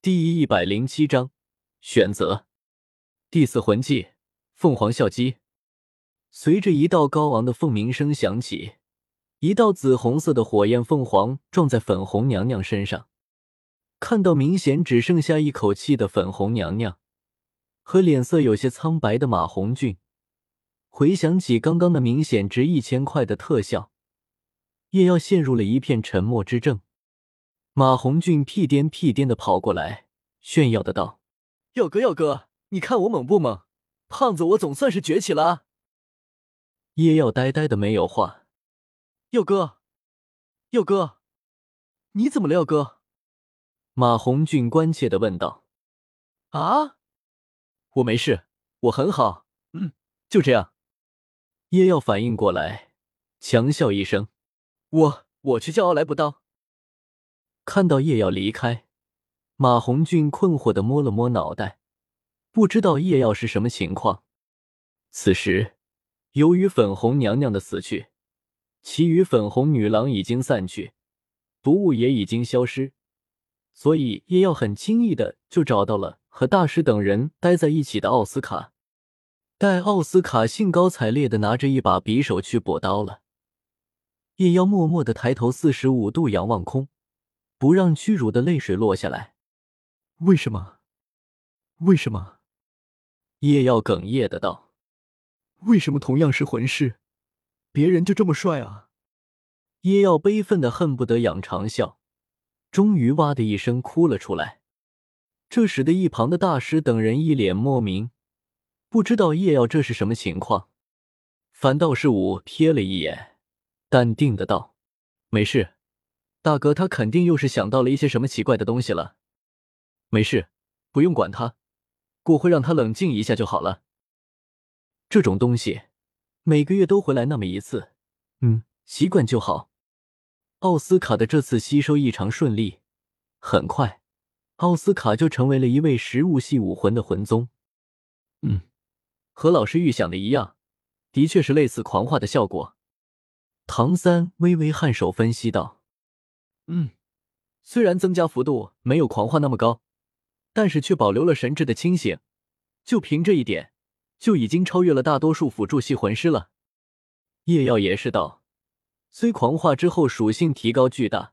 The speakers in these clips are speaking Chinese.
第一百零七章选择第四魂技凤凰啸击。随着一道高昂的凤鸣声响起，一道紫红色的火焰凤凰撞在粉红娘娘身上。看到明显只剩下一口气的粉红娘娘和脸色有些苍白的马红俊，回想起刚刚那明显值一千块的特效，叶耀陷入了一片沉默之症。马红俊屁颠屁颠的跑过来，炫耀的道：“耀哥，耀哥，你看我猛不猛？胖子，我总算是崛起了。”叶耀呆呆的没有话。耀哥，耀哥，你怎么了，耀哥？马红俊关切的问道。啊，我没事，我很好，嗯，就这样。叶耀反应过来，强笑一声：“我我去叫奥莱补刀。”看到叶耀离开，马红俊困惑的摸了摸脑袋，不知道叶耀是什么情况。此时，由于粉红娘娘的死去，其余粉红女郎已经散去，毒物也已经消失，所以叶耀很轻易的就找到了和大师等人待在一起的奥斯卡。待奥斯卡兴高采烈的拿着一把匕首去补刀了，叶耀默默的抬头四十五度仰望空。不让屈辱的泪水落下来。为什么？为什么？叶耀哽咽的道：“为什么同样是魂师，别人就这么帅啊？”叶耀悲愤的恨不得仰长啸，终于哇的一声哭了出来。这使得一旁的大师等人一脸莫名，不知道叶耀这是什么情况。反倒是武瞥了一眼，淡定的道：“没事。”大哥，他肯定又是想到了一些什么奇怪的东西了。没事，不用管他，过会让他冷静一下就好了。这种东西每个月都回来那么一次，嗯，习惯就好。奥斯卡的这次吸收异常顺利，很快，奥斯卡就成为了一位食物系武魂的魂宗。嗯，和老师预想的一样，的确是类似狂化的效果。唐三微微颔首，分析道。嗯，虽然增加幅度没有狂化那么高，但是却保留了神智的清醒，就凭这一点，就已经超越了大多数辅助系魂师了。叶耀也是道，虽狂化之后属性提高巨大，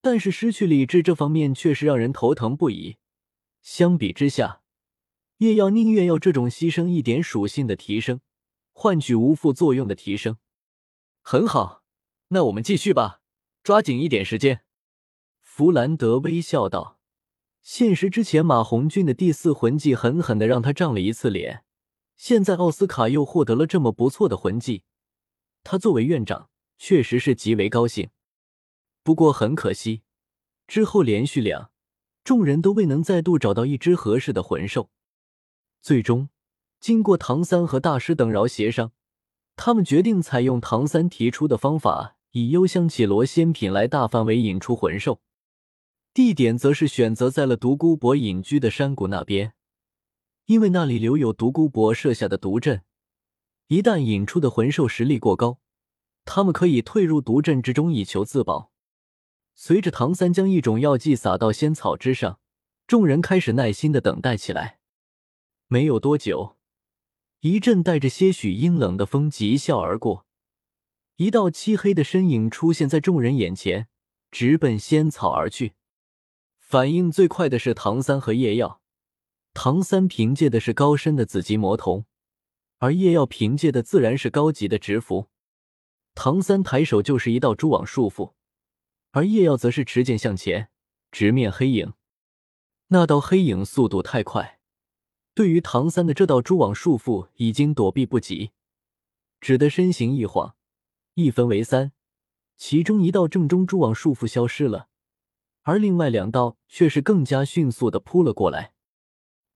但是失去理智这方面却是让人头疼不已。相比之下，叶耀宁愿要这种牺牲一点属性的提升，换取无副作用的提升。很好，那我们继续吧。抓紧一点时间，弗兰德微笑道：“现实之前，马红俊的第四魂技狠狠的让他涨了一次脸。现在奥斯卡又获得了这么不错的魂技，他作为院长，确实是极为高兴。不过很可惜，之后连续两，众人都未能再度找到一只合适的魂兽。最终，经过唐三和大师等饶协商，他们决定采用唐三提出的方法。”以幽香绮罗仙品来大范围引出魂兽，地点则是选择在了独孤博隐居的山谷那边，因为那里留有独孤博设下的毒阵，一旦引出的魂兽实力过高，他们可以退入毒阵之中以求自保。随着唐三将一种药剂撒到仙草之上，众人开始耐心的等待起来。没有多久，一阵带着些许阴冷的风疾啸而过。一道漆黑的身影出现在众人眼前，直奔仙草而去。反应最快的是唐三和叶耀。唐三凭借的是高深的紫极魔瞳，而叶耀凭借的自然是高级的直符。唐三抬手就是一道蛛网束缚，而叶耀则是持剑向前，直面黑影。那道黑影速度太快，对于唐三的这道蛛网束缚已经躲避不及，只得身形一晃。一分为三，其中一道正中蛛网束缚消失了，而另外两道却是更加迅速的扑了过来。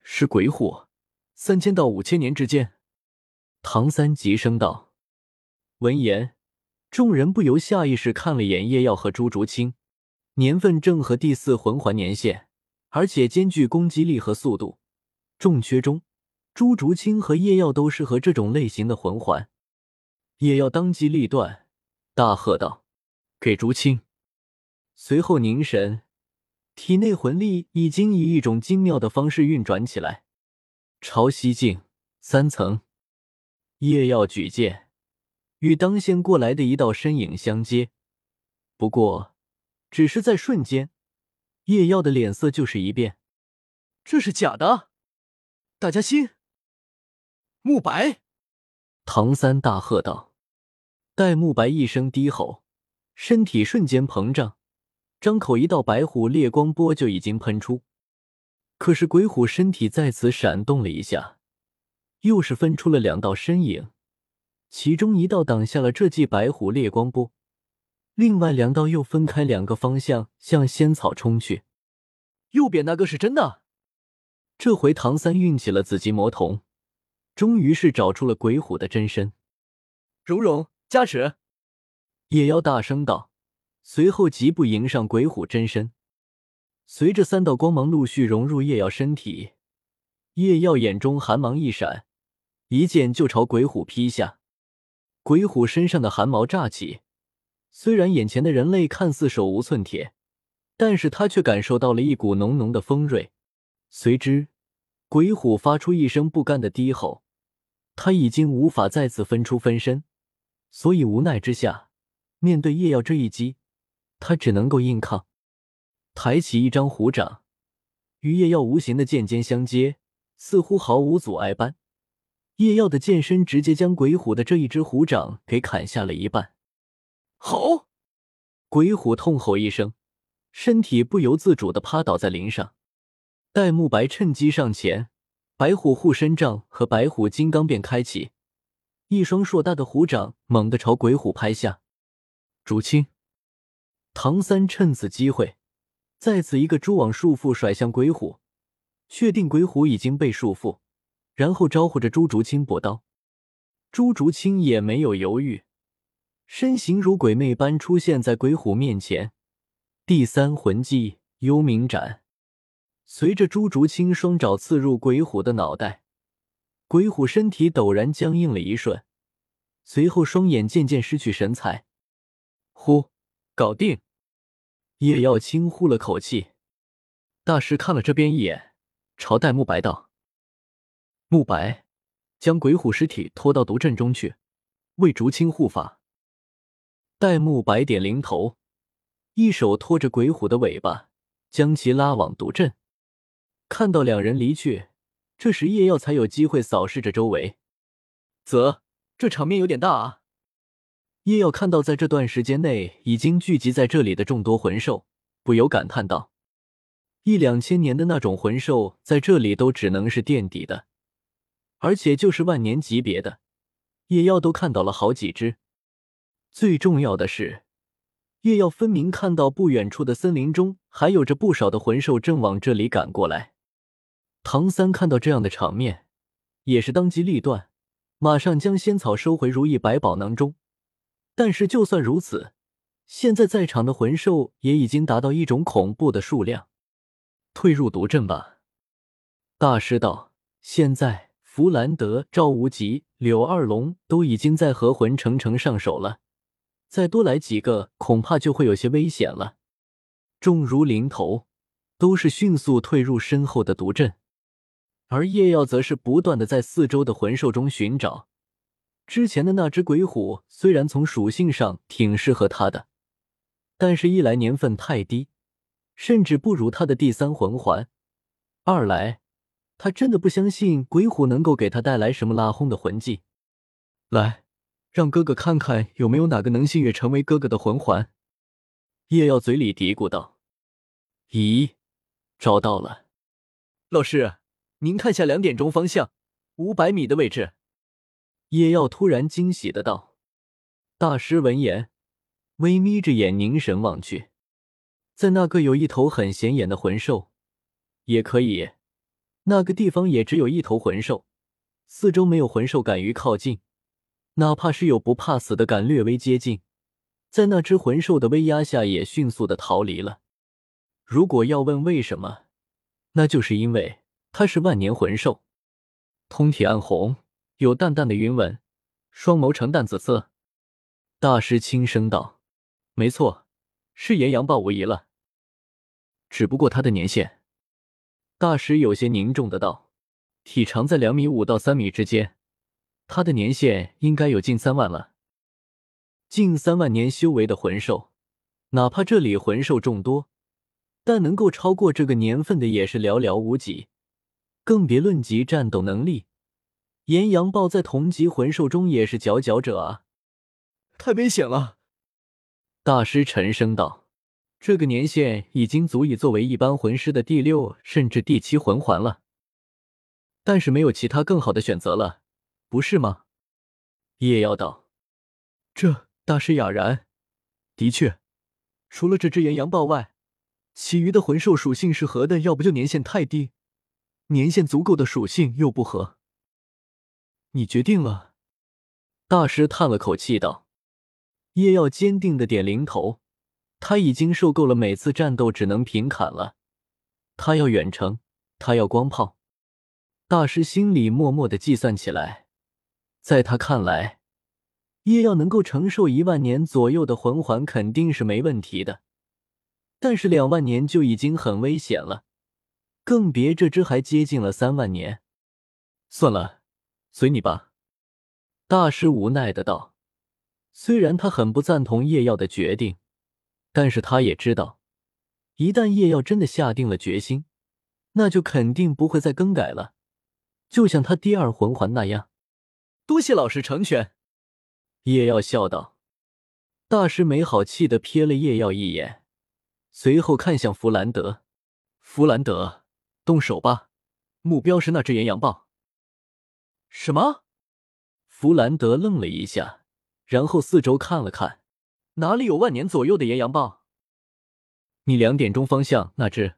是鬼火，三千到五千年之间。唐三急声道。闻言，众人不由下意识看了眼叶耀和朱竹清，年份正合第四魂环年限，而且兼具攻击力和速度。重缺中，朱竹清和叶耀都适合这种类型的魂环。叶耀当机立断，大喝道：“给竹青！”随后凝神，体内魂力已经以一种精妙的方式运转起来。朝西境三层，叶耀举剑，与当先过来的一道身影相接。不过，只是在瞬间，叶耀的脸色就是一变。这是假的！大家心。慕白，唐三大喝道。戴沐白一声低吼，身体瞬间膨胀，张口一道白虎烈光波就已经喷出。可是鬼虎身体再次闪动了一下，又是分出了两道身影，其中一道挡下了这记白虎烈光波，另外两道又分开两个方向向仙草冲去。右边那个是真的。这回唐三运起了紫极魔瞳，终于是找出了鬼虎的真身。蓉蓉加持，夜妖大声道，随后疾步迎上鬼虎真身。随着三道光芒陆续融入夜耀身体，夜耀眼中寒芒一闪，一剑就朝鬼虎劈下。鬼虎身上的寒毛乍起，虽然眼前的人类看似手无寸铁，但是他却感受到了一股浓浓的锋锐。随之，鬼虎发出一声不甘的低吼，他已经无法再次分出分身，所以无奈之下，面对叶耀这一击，他只能够硬抗。抬起一张虎掌，与叶耀无形的剑尖相接，似乎毫无阻碍般。叶耀的剑身直接将鬼虎的这一只虎掌给砍下了一半。吼！鬼虎痛吼一声，身体不由自主的趴倒在林上。戴沐白趁机上前，白虎护身杖和白虎金刚便开启，一双硕大的虎掌猛地朝鬼虎拍下。竹青，唐三趁此机会。再次一个蛛网束缚甩向鬼虎，确定鬼虎已经被束缚，然后招呼着朱竹清搏刀。朱竹清也没有犹豫，身形如鬼魅般出现在鬼虎面前。第三魂技幽冥斩，随着朱竹清双爪刺入鬼虎的脑袋，鬼虎身体陡然僵硬了一瞬，随后双眼渐渐失去神采。呼，搞定。叶耀轻呼了口气，大师看了这边一眼，朝戴沐白道：“沐白，将鬼虎尸体拖到毒阵中去，为竹青护法。”戴沐白点灵头，一手托着鬼虎的尾巴，将其拉往毒阵。看到两人离去，这时叶耀才有机会扫视着周围。啧，这场面有点大啊！叶耀看到，在这段时间内已经聚集在这里的众多魂兽，不由感叹道：“一两千年的那种魂兽，在这里都只能是垫底的，而且就是万年级别的，叶耀都看到了好几只。最重要的是，叶耀分明看到不远处的森林中还有着不少的魂兽正往这里赶过来。唐三看到这样的场面，也是当机立断，马上将仙草收回如意百宝囊中。”但是，就算如此，现在在场的魂兽也已经达到一种恐怖的数量。退入毒阵吧，大师道。现在，弗兰德、赵无极、柳二龙都已经在和魂城城上手了，再多来几个，恐怕就会有些危险了。重如临头，都是迅速退入身后的毒阵，而叶耀则是不断的在四周的魂兽中寻找。之前的那只鬼虎虽然从属性上挺适合他的，但是一来年份太低，甚至不如他的第三魂环；二来他真的不相信鬼虎能够给他带来什么拉轰的魂技。来，让哥哥看看有没有哪个能幸运成为哥哥的魂环。叶耀嘴里嘀咕道：“咦，找到了，老师，您看下两点钟方向，五百米的位置。”叶耀突然惊喜的道：“大师闻言，微眯着眼凝神望去，在那个有一头很显眼的魂兽，也可以，那个地方也只有一头魂兽，四周没有魂兽敢于靠近，哪怕是有不怕死的敢略微接近，在那只魂兽的威压下也迅速的逃离了。如果要问为什么，那就是因为它是万年魂兽，通体暗红。”有淡淡的云纹，双眸呈淡紫色。大师轻声道：“没错，是炎阳豹无疑了。”只不过他的年限。大师有些凝重的道：“体长在两米五到三米之间，他的年限应该有近三万了。近三万年修为的魂兽，哪怕这里魂兽众多，但能够超过这个年份的也是寥寥无几，更别论及战斗能力。炎阳豹在同级魂兽中也是佼佼者啊！太危险了。”大师沉声道：“这个年限已经足以作为一般魂师的第六甚至第七魂环了，但是没有其他更好的选择了，不是吗？”叶耀道：“这大师哑然。的确，除了这只炎阳豹外，其余的魂兽属性是合的，要不就年限太低，年限足够的属性又不合。你决定了。”大师叹了口气道。叶耀坚定的点零头，他已经受够了每次战斗只能平砍了。他要远程，他要光炮。大师心里默默的计算起来，在他看来，叶耀能够承受一万年左右的魂环肯定是没问题的，但是两万年就已经很危险了，更别这只还接近了三万年。算了，随你吧。大师无奈的道。虽然他很不赞同叶耀的决定，但是他也知道，一旦叶耀真的下定了决心，那就肯定不会再更改了。就像他第二魂环那样。多谢老师成全。叶耀笑道。大师没好气的瞥了叶耀一眼，随后看向弗兰德。弗兰德，动手吧，目标是那只岩羊豹。什么？弗兰德愣了一下。然后四周看了看，哪里有万年左右的岩羊豹？你两点钟方向那只。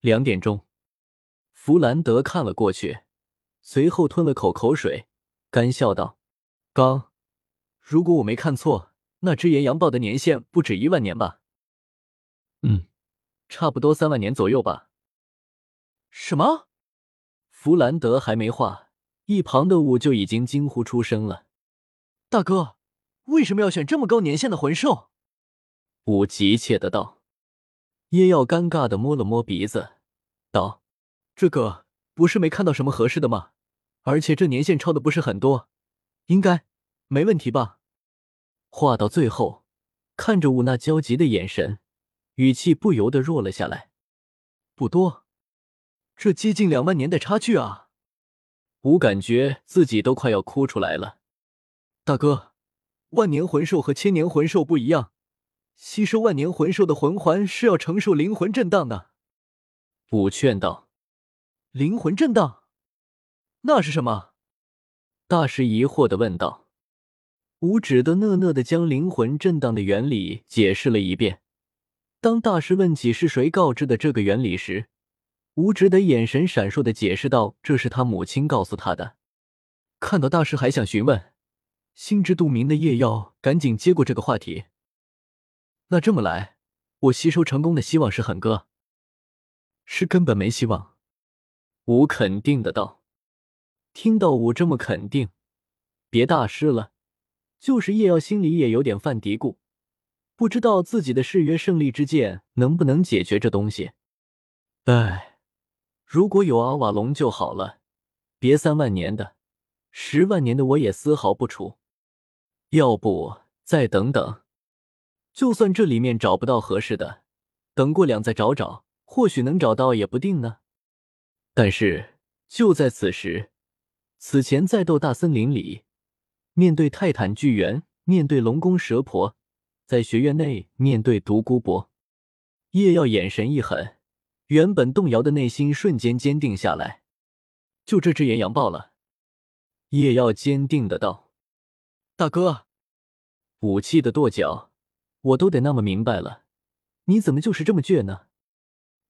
两点钟，弗兰德看了过去，随后吞了口口水，干笑道：“刚，如果我没看错，那只岩羊豹的年限不止一万年吧？嗯，差不多三万年左右吧。”什么？弗兰德还没话，一旁的武就已经惊呼出声了。大哥，为什么要选这么高年限的魂兽？武急切的道。叶耀尴尬的摸了摸鼻子，道：“这个不是没看到什么合适的吗？而且这年限超的不是很多，应该没问题吧？”话到最后，看着武那焦急的眼神，语气不由得弱了下来。不多，这接近两万年的差距啊！武感觉自己都快要哭出来了。大哥，万年魂兽和千年魂兽不一样，吸收万年魂兽的魂环是要承受灵魂震荡的。武劝道：“灵魂震荡，那是什么？”大师疑惑的问道。武只得讷讷的将灵魂震荡的原理解释了一遍。当大师问起是谁告知的这个原理时，吴只得眼神闪烁的解释道：“这是他母亲告诉他的。”看到大师还想询问。心知肚明的叶耀赶紧接过这个话题。那这么来，我吸收成功的希望是很高，是根本没希望。吴肯定的道。听到武这么肯定，别大师了，就是叶耀心里也有点犯嘀咕，不知道自己的誓约胜利之剑能不能解决这东西。哎，如果有阿瓦隆就好了，别三万年的，十万年的我也丝毫不怵。要不再等等，就算这里面找不到合适的，等过两再找找，或许能找到也不定呢。但是就在此时，此前在斗大森林里，面对泰坦巨猿，面对龙宫蛇婆，在学院内面对独孤博，叶耀眼神一狠，原本动摇的内心瞬间坚定下来。就这只岩羊爆了，叶耀坚定的道。大哥，武器的跺脚，我都得那么明白了，你怎么就是这么倔呢？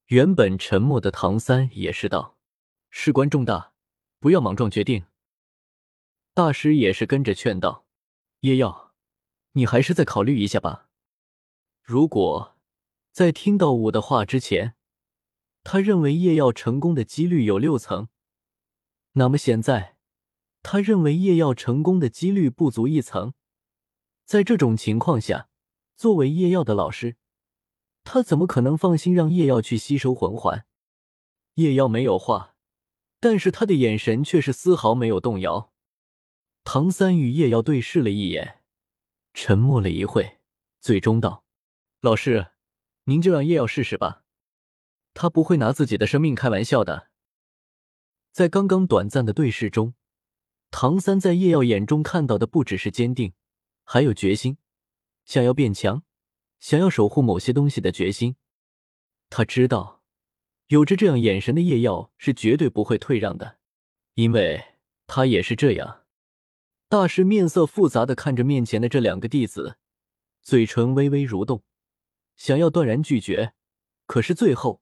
原本沉默的唐三也是道：“事关重大，不要莽撞决定。”大师也是跟着劝道：“叶耀，你还是再考虑一下吧。如果在听到武的话之前，他认为叶耀成功的几率有六层，那么现在……”他认为叶耀成功的几率不足一层，在这种情况下，作为叶耀的老师，他怎么可能放心让叶耀去吸收魂环？叶耀没有话，但是他的眼神却是丝毫没有动摇。唐三与叶耀对视了一眼，沉默了一会，最终道：“老师，您就让叶耀试试吧，他不会拿自己的生命开玩笑的。”在刚刚短暂的对视中，唐三在叶耀眼中看到的不只是坚定，还有决心，想要变强，想要守护某些东西的决心。他知道，有着这样眼神的叶耀是绝对不会退让的，因为他也是这样。大师面色复杂的看着面前的这两个弟子，嘴唇微微蠕动，想要断然拒绝，可是最后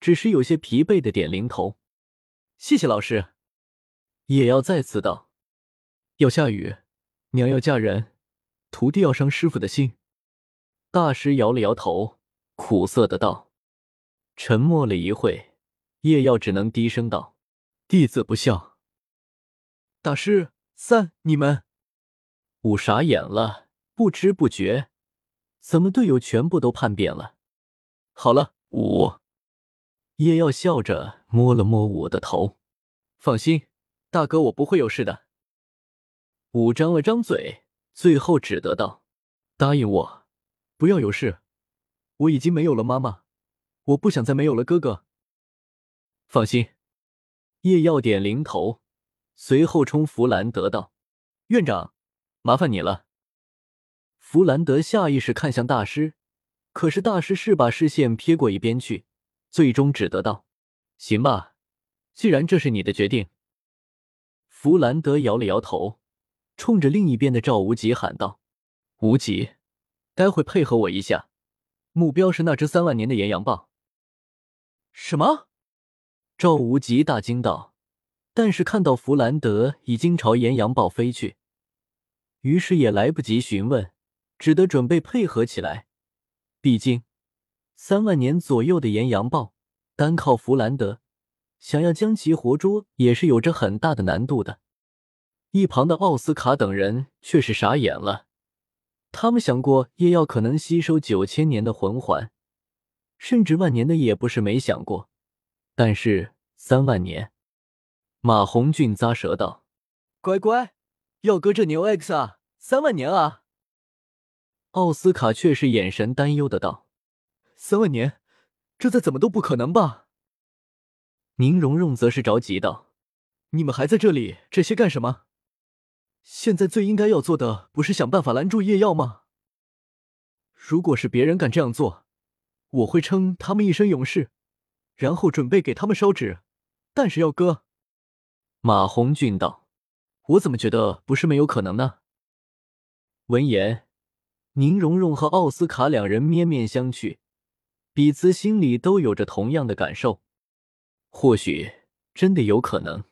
只是有些疲惫的点零头。谢谢老师。也要再次道：“要下雨，娘要嫁人，徒弟要伤师傅的心。”大师摇了摇头，苦涩的道。沉默了一会，叶耀只能低声道：“弟子不孝。”大师。三，你们五傻眼了，不知不觉，怎么队友全部都叛变了？好了，五叶耀笑着摸了摸我的头，放心，大哥我不会有事的。五张了张嘴，最后只得道：“答应我，不要有事。我已经没有了妈妈，我不想再没有了哥哥。”放心，叶耀点零头。随后冲弗兰德道：“院长，麻烦你了。”弗兰德下意识看向大师，可是大师是把视线撇过一边去，最终只得道：“行吧，既然这是你的决定。”弗兰德摇了摇头，冲着另一边的赵无极喊道：“无极，待会配合我一下，目标是那只三万年的岩羊豹。”什么？赵无极大惊道。但是看到弗兰德已经朝岩羊豹飞去，于是也来不及询问，只得准备配合起来。毕竟三万年左右的岩羊豹，单靠弗兰德想要将其活捉，也是有着很大的难度的。一旁的奥斯卡等人却是傻眼了，他们想过夜耀可能吸收九千年的魂环，甚至万年的也不是没想过，但是三万年。马红俊咂舌道：“乖乖，耀哥这牛 X 啊，三万年啊！”奥斯卡却是眼神担忧的道：“三万年，这再怎么都不可能吧？”宁荣荣则是着急道：“你们还在这里，这些干什么？现在最应该要做的，不是想办法拦住叶耀吗？如果是别人敢这样做，我会称他们一声勇士，然后准备给他们烧纸。但是耀哥。”马红俊道：“我怎么觉得不是没有可能呢？”闻言，宁荣荣和奥斯卡两人面面相觑，彼此心里都有着同样的感受。或许真的有可能。